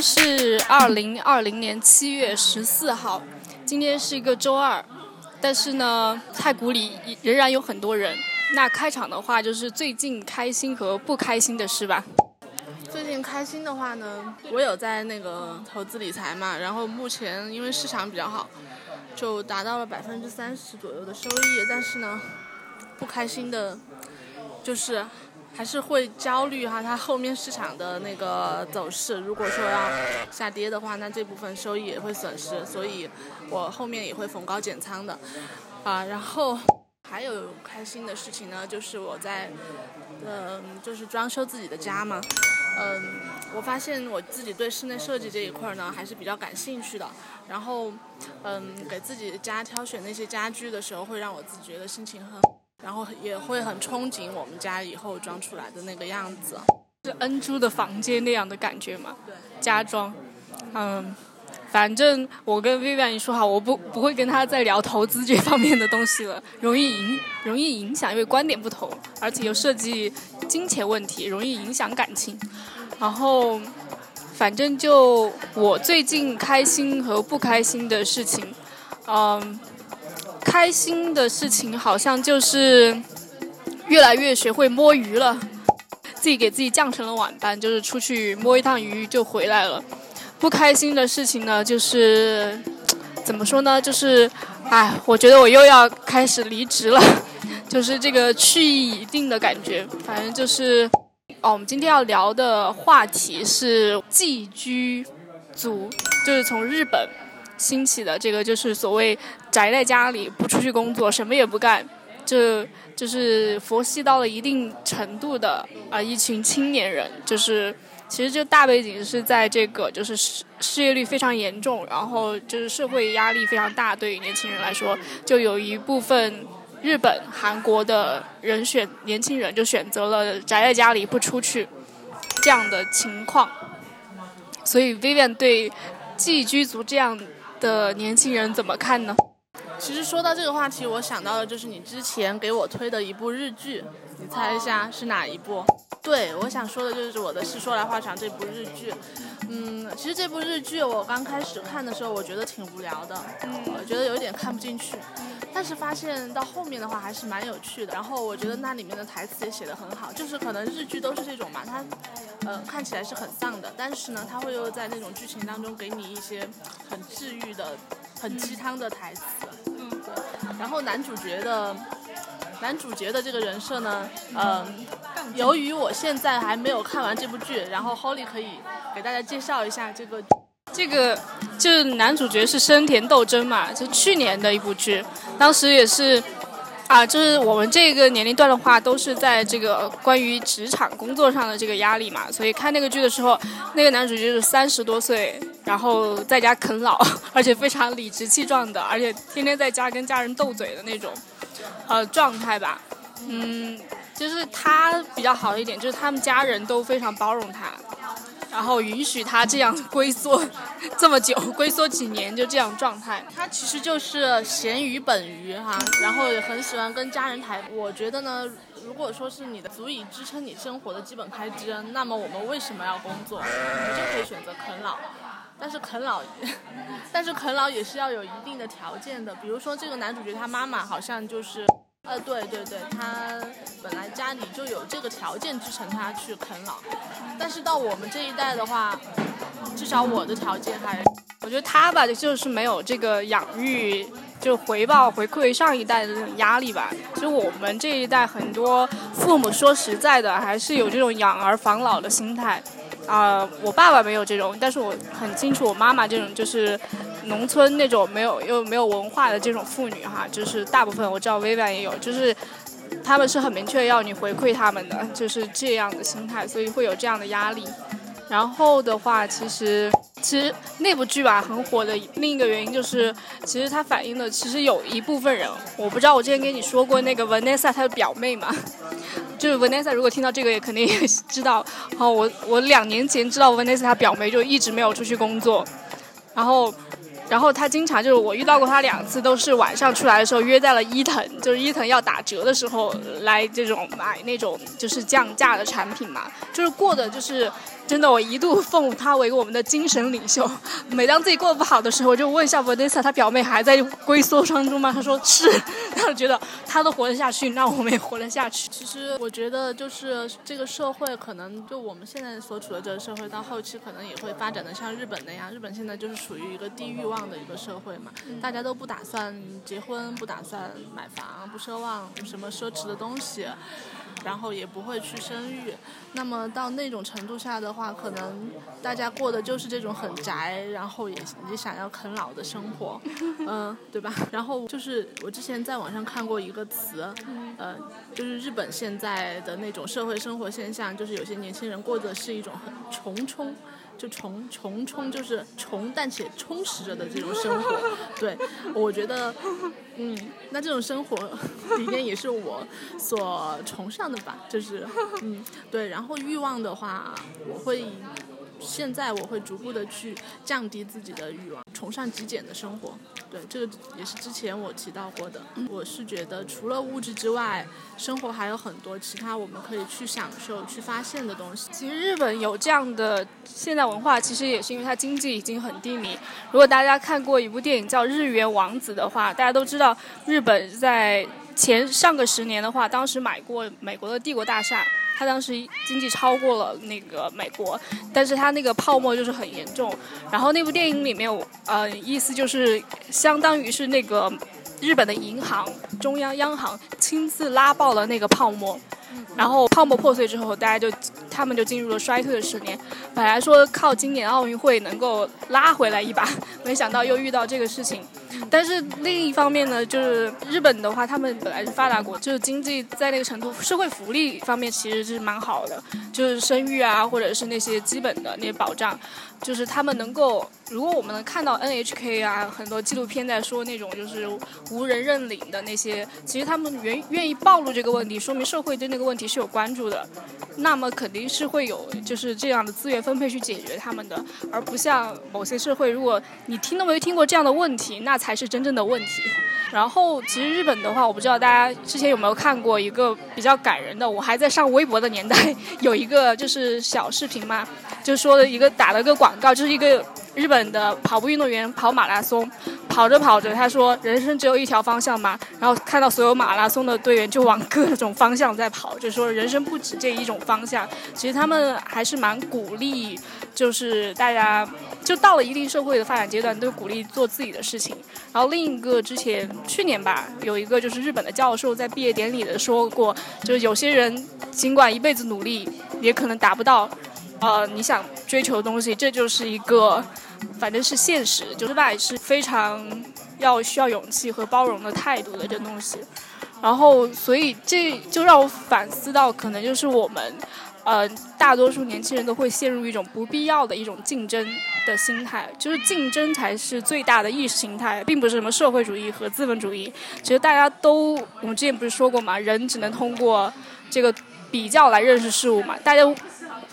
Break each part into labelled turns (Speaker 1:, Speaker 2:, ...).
Speaker 1: 是二零二零年七月十四号，今天是一个周二，但是呢，太古里仍然有很多人。那开场的话，就是最近开心和不开心的事吧。
Speaker 2: 最近开心的话呢，我有在那个投资理财嘛，然后目前因为市场比较好，就达到了百分之三十左右的收益。但是呢，不开心的，就是。还是会焦虑哈，它后面市场的那个走势，如果说要下跌的话，那这部分收益也会损失，所以我后面也会逢高减仓的，啊，然后还有开心的事情呢，就是我在，嗯，就是装修自己的家嘛，嗯，我发现我自己对室内设计这一块呢还是比较感兴趣的，然后，嗯，给自己家挑选那些家居的时候，会让我自己觉得心情很。然后也会很憧憬我们家以后装出来的那个样子，
Speaker 1: 是恩珠的房间那样的感觉嘛？
Speaker 2: 对，
Speaker 1: 家装，嗯，反正我跟 Vivian 说好，我不不会跟他再聊投资这方面的东西了，容易影容易影响，因为观点不同，而且又涉及金钱问题，容易影响感情。然后，反正就我最近开心和不开心的事情，嗯。开心的事情好像就是越来越学会摸鱼了，自己给自己降成了晚班，就是出去摸一趟鱼就回来了。不开心的事情呢，就是怎么说呢？就是，哎，我觉得我又要开始离职了，就是这个去意已定的感觉。反正就是，哦，我们今天要聊的话题是寄居族，就是从日本。兴起的这个就是所谓宅在家里不出去工作什么也不干，就就是佛系到了一定程度的啊一群青年人，就是其实这大背景是在这个就是失失业率非常严重，然后就是社会压力非常大，对于年轻人来说，就有一部分日本、韩国的人选年轻人就选择了宅在家里不出去这样的情况，所以 Vivian 对寄居族这样。的年轻人怎么看呢？
Speaker 2: 其实说到这个话题，我想到的就是你之前给我推的一部日剧，你猜一下是哪一部？对，我想说的就是我的《是说来话长》这部日剧。嗯，其实这部日剧我刚开始看的时候，我觉得挺无聊的，我觉得有点看不进去。但是发现到后面的话还是蛮有趣的，然后我觉得那里面的台词也写得很好，就是可能日剧都是这种嘛，它，呃，看起来是很丧的，但是呢，它会又在那种剧情当中给你一些很治愈的、很鸡汤的台词。然后男主角的，男主角的这个人设呢，嗯，由于我现在还没有看完这部剧，然后 Holly 可以给大家介绍一下这个。
Speaker 1: 这个就是男主角是生田斗真嘛，就去年的一部剧，当时也是，啊，就是我们这个年龄段的话，都是在这个关于职场工作上的这个压力嘛，所以看那个剧的时候，那个男主角是三十多岁，然后在家啃老，而且非常理直气壮的，而且天天在家跟家人斗嘴的那种，呃，状态吧，嗯，就是他比较好一点，就是他们家人都非常包容他。然后允许他这样龟缩 这么久，龟缩几年就这样状态。
Speaker 2: 他其实就是咸鱼本鱼哈，然后也很喜欢跟家人谈。我觉得呢，如果说是你的足以支撑你生活的基本开支，那么我们为什么要工作？你就可以选择啃老。但是啃老，但是啃老也是要有一定的条件的。比如说这个男主角他妈妈好像就是。呃，对对对，他本来家里就有这个条件支撑他去啃老，但是到我们这一代的话，至少我的条件还，
Speaker 1: 我觉得他吧，就是没有这个养育，就回报回馈上一代的这种压力吧。其实我们这一代很多父母说实在的，还是有这种养儿防老的心态。啊，我爸爸没有这种，但是我很清楚我妈妈这种就是。农村那种没有又没有文化的这种妇女哈，就是大部分我知道薇薇也有，就是他们是很明确要你回馈他们的，就是这样的心态，所以会有这样的压力。然后的话，其实其实那部剧吧很火的另一个原因就是，其实它反映的其实有一部分人，我不知道我之前跟你说过那个 Vanessa 她的表妹嘛，就是 Vanessa 如果听到这个也肯定也知道。然 后我我两年前知道 Vanessa 她表妹就一直没有出去工作，然后。然后他经常就是我遇到过他两次，都是晚上出来的时候约在了伊藤，就是伊藤要打折的时候来这种买那种就是降价的产品嘛，就是过的就是真的，我一度奉他为我们的精神领袖。每当自己过得不好的时候，我就问一下 Vanessa，她表妹还在龟缩当中吗？他说是，然后觉得他都活得下去，那我们也活得下去。
Speaker 2: 其实我觉得就是这个社会可能就我们现在所处的这个社会，到后期可能也会发展的像日本那样。日本现在就是处于一个低欲望的一个社会嘛，大家都不打算结婚，不打算买房，不奢望什么奢侈的东西，然后也不会去生育。那么到那种程度下的话，可能大家过的就是这种很宅，然后也也想要啃老的生活，嗯，对吧？然后就是我之前在网上看过一个词，呃，就是日本现在的那种社会生活现象，就是有些年轻人过的是一种很穷充。就重重充就是重，但且充实着的这种生活，对，我觉得，嗯，那这种生活理念也是我所崇尚的吧，就是，嗯，对，然后欲望的话，我会。现在我会逐步的去降低自己的欲望，崇尚极简的生活。对，这个也是之前我提到过的。我是觉得除了物质之外，生活还有很多其他我们可以去享受、去发现的东西。
Speaker 1: 其实日本有这样的现代文化，其实也是因为它经济已经很低迷。如果大家看过一部电影叫《日元王子》的话，大家都知道日本在前上个十年的话，当时买过美国的帝国大厦。他当时经济超过了那个美国，但是他那个泡沫就是很严重。然后那部电影里面，呃，意思就是相当于是那个日本的银行中央央行亲自拉爆了那个泡沫，然后泡沫破碎之后，大家就他们就进入了衰退的十年。本来说靠今年奥运会能够拉回来一把，没想到又遇到这个事情。但是另一方面呢，就是日本的话，他们本来是发达国，就是经济在那个程度，社会福利方面其实是蛮好的，就是生育啊，或者是那些基本的那些保障，就是他们能够，如果我们能看到 NHK 啊，很多纪录片在说那种就是无人认领的那些，其实他们愿愿意暴露这个问题，说明社会对那个问题是有关注的，那么肯定是会有就是这样的资源分配去解决他们的，而不像某些社会，如果你听都没听过这样的问题，那才是真正的问题。然后，其实日本的话，我不知道大家之前有没有看过一个比较感人的。我还在上微博的年代，有一个就是小视频嘛，就说的一个打了个广告，就是一个日本的跑步运动员跑马拉松，跑着跑着，他说人生只有一条方向嘛，然后看到所有马拉松的队员就往各种方向在跑，就说人生不止这一种方向。其实他们还是蛮鼓励，就是大家。就到了一定社会的发展阶段，都鼓励做自己的事情。然后另一个之前去年吧，有一个就是日本的教授在毕业典礼的说过，就是有些人尽管一辈子努力，也可能达不到，呃，你想追求的东西。这就是一个，反正是现实，就失败是非常要需要勇气和包容的态度的这东西。然后所以这就让我反思到，可能就是我们。呃，大多数年轻人都会陷入一种不必要的一种竞争的心态，就是竞争才是最大的意识形态，并不是什么社会主义和资本主义。其实大家都，我们之前不是说过嘛，人只能通过这个比较来认识事物嘛，大家。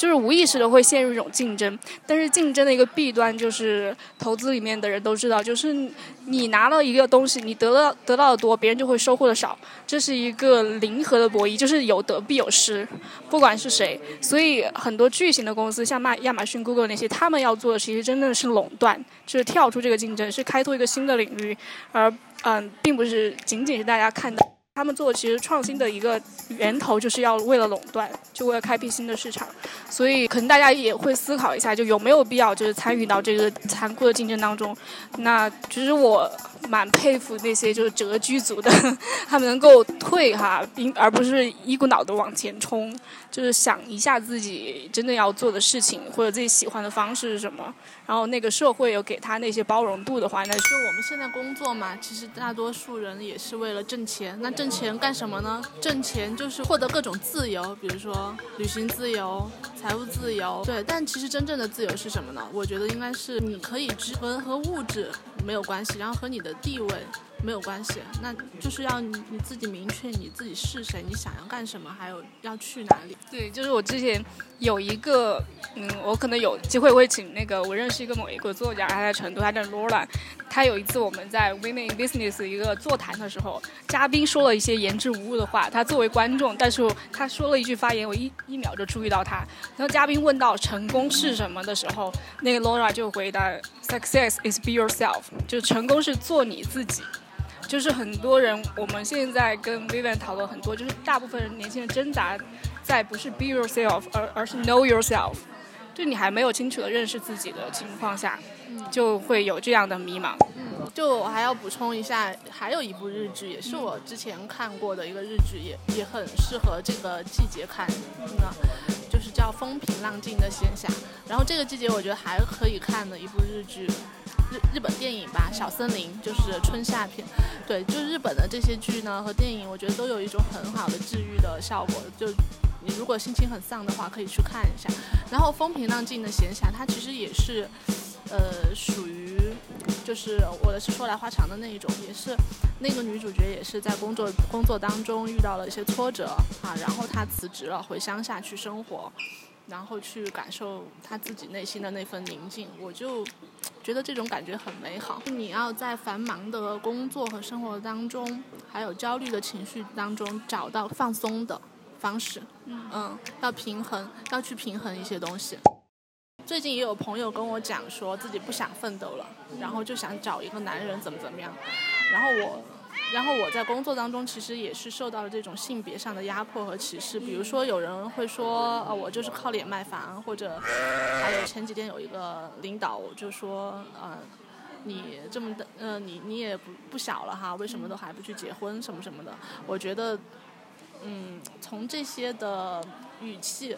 Speaker 1: 就是无意识的会陷入一种竞争，但是竞争的一个弊端就是投资里面的人都知道，就是你拿了一个东西，你得到得到的多，别人就会收获的少，这是一个零和的博弈，就是有得必有失，不管是谁。所以很多巨型的公司，像亚亚马逊、Google 那些，他们要做的其实真的是垄断，就是跳出这个竞争，是开拓一个新的领域，而嗯，并不是仅仅是大家看到。他们做其实创新的一个源头，就是要为了垄断，就为了开辟新的市场，所以可能大家也会思考一下，就有没有必要就是参与到这个残酷的竞争当中。那其实我蛮佩服那些就是蛰居族的，他们能够退哈，并而不是一股脑的往前冲，就是想一下自己真的要做的事情或者自己喜欢的方式是什么。然后那个社会有给他那些包容度的话，那
Speaker 2: 就我们现在工作嘛，其实大多数人也是为了挣钱。那挣钱干什么呢？挣钱就是获得各种自由，比如说旅行自由、财务自由。对，但其实真正的自由是什么呢？我觉得应该是你可以和和物质没有关系，然后和你的地位。没有关系，那就是要你你自己明确你自己是谁，你想要干什么，还有要去哪里。
Speaker 1: 对，就是我之前有一个，嗯，我可能有机会会请那个我认识一个某一个作家，他在成都，他叫 Laura。他有一次我们在 Women in Business 一个座谈的时候，嘉宾说了一些言之无物的话，他作为观众，但是他说了一句发言，我一一秒就注意到他。然后嘉宾问到成功是什么的时候，那个 Laura 就回答：Success is be yourself，就成功是做你自己。就是很多人，我们现在跟 Vivian 讨论很多，就是大部分人年轻人挣扎在不是 be yourself，而而是 know yourself，就你还没有清楚的认识自己的情况下，就会有这样的迷茫。
Speaker 2: 嗯，就我还要补充一下，还有一部日剧，也是我之前看过的一个日剧，也也很适合这个季节看，那就是叫《风平浪静的闲暇》。然后这个季节我觉得还可以看的一部日剧。日日本电影吧，《小森林》就是春夏片，对，就日本的这些剧呢和电影，我觉得都有一种很好的治愈的效果。就你如果心情很丧的话，可以去看一下。然后风平浪静的闲暇，它其实也是，呃，属于就是我的是说来话长的那一种，也是那个女主角也是在工作工作当中遇到了一些挫折啊，然后她辞职了，回乡下去生活。然后去感受她自己内心的那份宁静，我就觉得这种感觉很美好。你要在繁忙的工作和生活当中，还有焦虑的情绪当中，找到放松的方式。嗯，要平衡，要去平衡一些东西。最近也有朋友跟我讲，说自己不想奋斗了，然后就想找一个男人怎么怎么样。然后我。然后我在工作当中其实也是受到了这种性别上的压迫和歧视，比如说有人会说，呃，我就是靠脸卖房，或者还有前几天有一个领导就说，呃，你这么的，呃，你你也不不小了哈，为什么都还不去结婚什么什么的？我觉得，嗯，从这些的语气。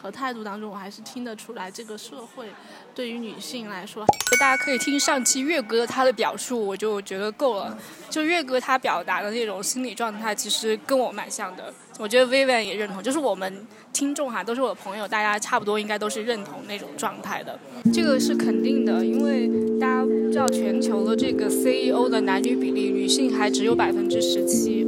Speaker 2: 和态度当中，我还是听得出来，这个社会对于女性来说，
Speaker 1: 大家可以听上期月哥他的表述，我就觉得够了。就月哥他表达的那种心理状态，其实跟我蛮像的。我觉得 Vivian 也认同，就是我们听众哈，都是我的朋友，大家差不多应该都是认同那种状态的。这个是肯定的，因为大家知道全球的这个 CEO 的男女比例，女性还只有百分之十七。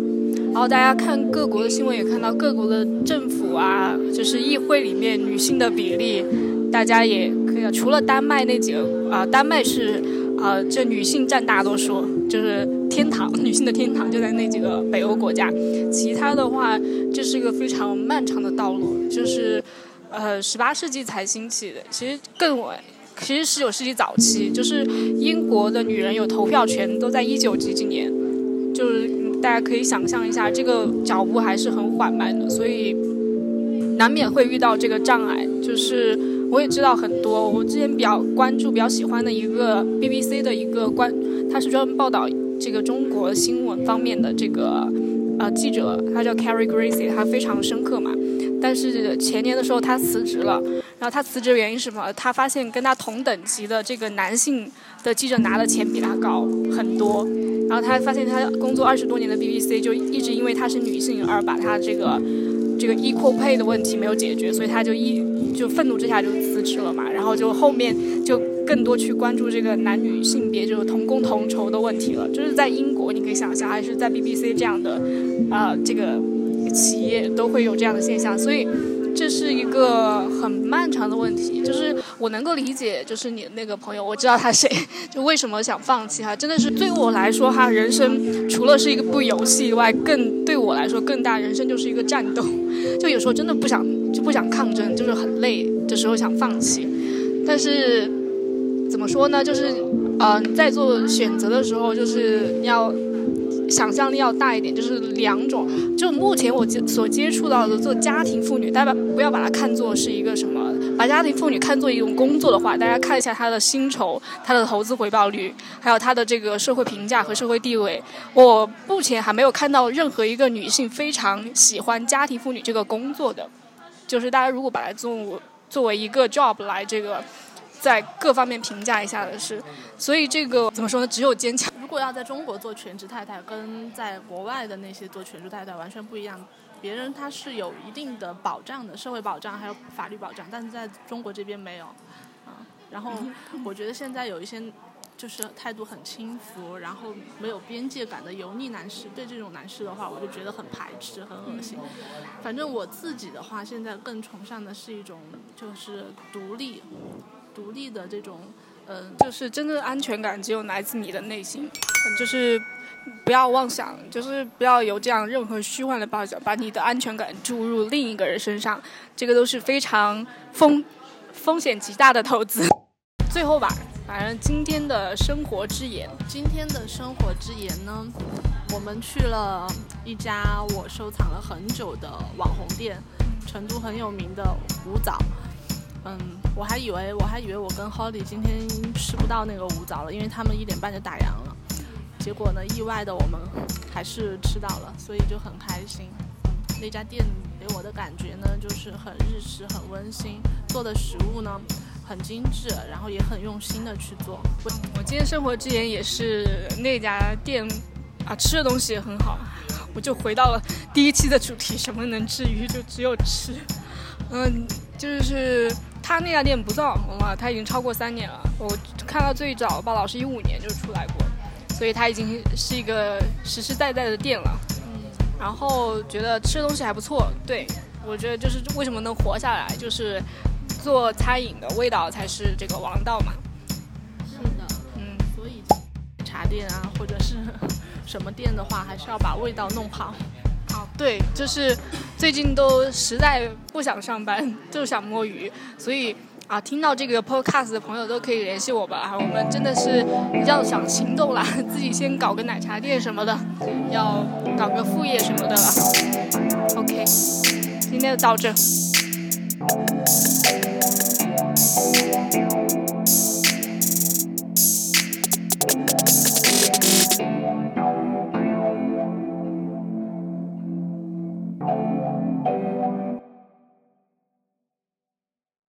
Speaker 1: 然后大家看各国的新闻，也看到各国的政府啊，就是议会里面女性的比例，大家也可以除了丹麦那几个啊，丹麦是啊，这女性占大多数，就是天堂，女性的天堂就在那几个北欧国家。其他的话，这是一个非常漫长的道路，就是呃，十八世纪才兴起的，其实更晚，其实十九世纪早期，就是英国的女人有投票权，都在一九几几年，就是。大家可以想象一下，这个脚步还是很缓慢的，所以难免会遇到这个障碍。就是我也知道很多，我之前比较关注、比较喜欢的一个 BBC 的一个关，他是专门报道这个中国新闻方面的这个呃记者，他叫 Carrie Gracie，他非常深刻嘛。但是前年的时候他辞职了，然后他辞职原因是什么？他发现跟他同等级的这个男性的记者拿的钱比他高很多。然后他发现，他工作二十多年的 BBC 就一直因为她是女性而把她这个这个 equal pay 的问题没有解决，所以他就一就愤怒之下就辞职了嘛。然后就后面就更多去关注这个男女性别就是同工同酬的问题了。就是在英国，你可以想象，还是在 BBC 这样的啊这个企业都会有这样的现象，所以。这是一个很漫长的问题，就是我能够理解，就是你的那个朋友，我知道他谁，就为什么想放弃哈，真的是对我来说哈，人生除了是一个部游戏以外，更对我来说更大，人生就是一个战斗，就有时候真的不想就不想抗争，就是很累的时候想放弃，但是怎么说呢，就是嗯，在做选择的时候，就是要。想象力要大一点，就是两种。就目前我接所接触到的做家庭妇女，大家不要把它看作是一个什么，把家庭妇女看作一种工作的话，大家看一下她的薪酬、她的投资回报率，还有她的这个社会评价和社会地位。我目前还没有看到任何一个女性非常喜欢家庭妇女这个工作的，就是大家如果把它作作为一个 job 来这个。在各方面评价一下的是，所以这个怎么说呢？只有坚强。
Speaker 2: 如果要在中国做全职太太，跟在国外的那些做全职太太完全不一样。别人他是有一定的保障的，社会保障还有法律保障，但是在中国这边没有。啊，然后 我觉得现在有一些就是态度很轻浮，然后没有边界感的油腻男士，对这种男士的话，我就觉得很排斥，很恶心。反正我自己的话，现在更崇尚的是一种就是独立、独立的这种，嗯，
Speaker 1: 就是真正的安全感只有来自你的内心，就是不要妄想，就是不要有这样任何虚幻的抱想把你的安全感注入另一个人身上，这个都是非常风风险极大的投资。最后吧。反正今天的生活之言，
Speaker 2: 今天的生活之言呢，我们去了一家我收藏了很久的网红店，成都很有名的五枣。嗯，我还以为我还以为我跟 Holly 今天吃不到那个五枣了，因为他们一点半就打烊了。结果呢，意外的我们还是吃到了，所以就很开心。那家店给我的感觉呢，就是很日式，很温馨，做的食物呢。很精致，然后也很用心的去做。
Speaker 1: 我我今天生活之言也是那家店啊，吃的东西也很好。我就回到了第一期的主题，什么能治愈？就只有吃。嗯，就是他那家店不算网红了，他已经超过三年了。我看到最早报道是一五年就出来过，所以他已经是一个实实在在的店了。嗯，然后觉得吃的东西还不错。对，我觉得就是为什么能活下来，就是。做餐饮的味道才是这个王道嘛。
Speaker 2: 是的，嗯，所以茶店啊，或者是 什么店的话，还是要把味道弄
Speaker 1: 好。对，就是最近都实在不想上班，就想摸鱼，所以啊，听到这个 podcast 的朋友都可以联系我吧。我们真的是要想行动了，自己先搞个奶茶店什么的，要搞个副业什么的了。OK，今天就到这。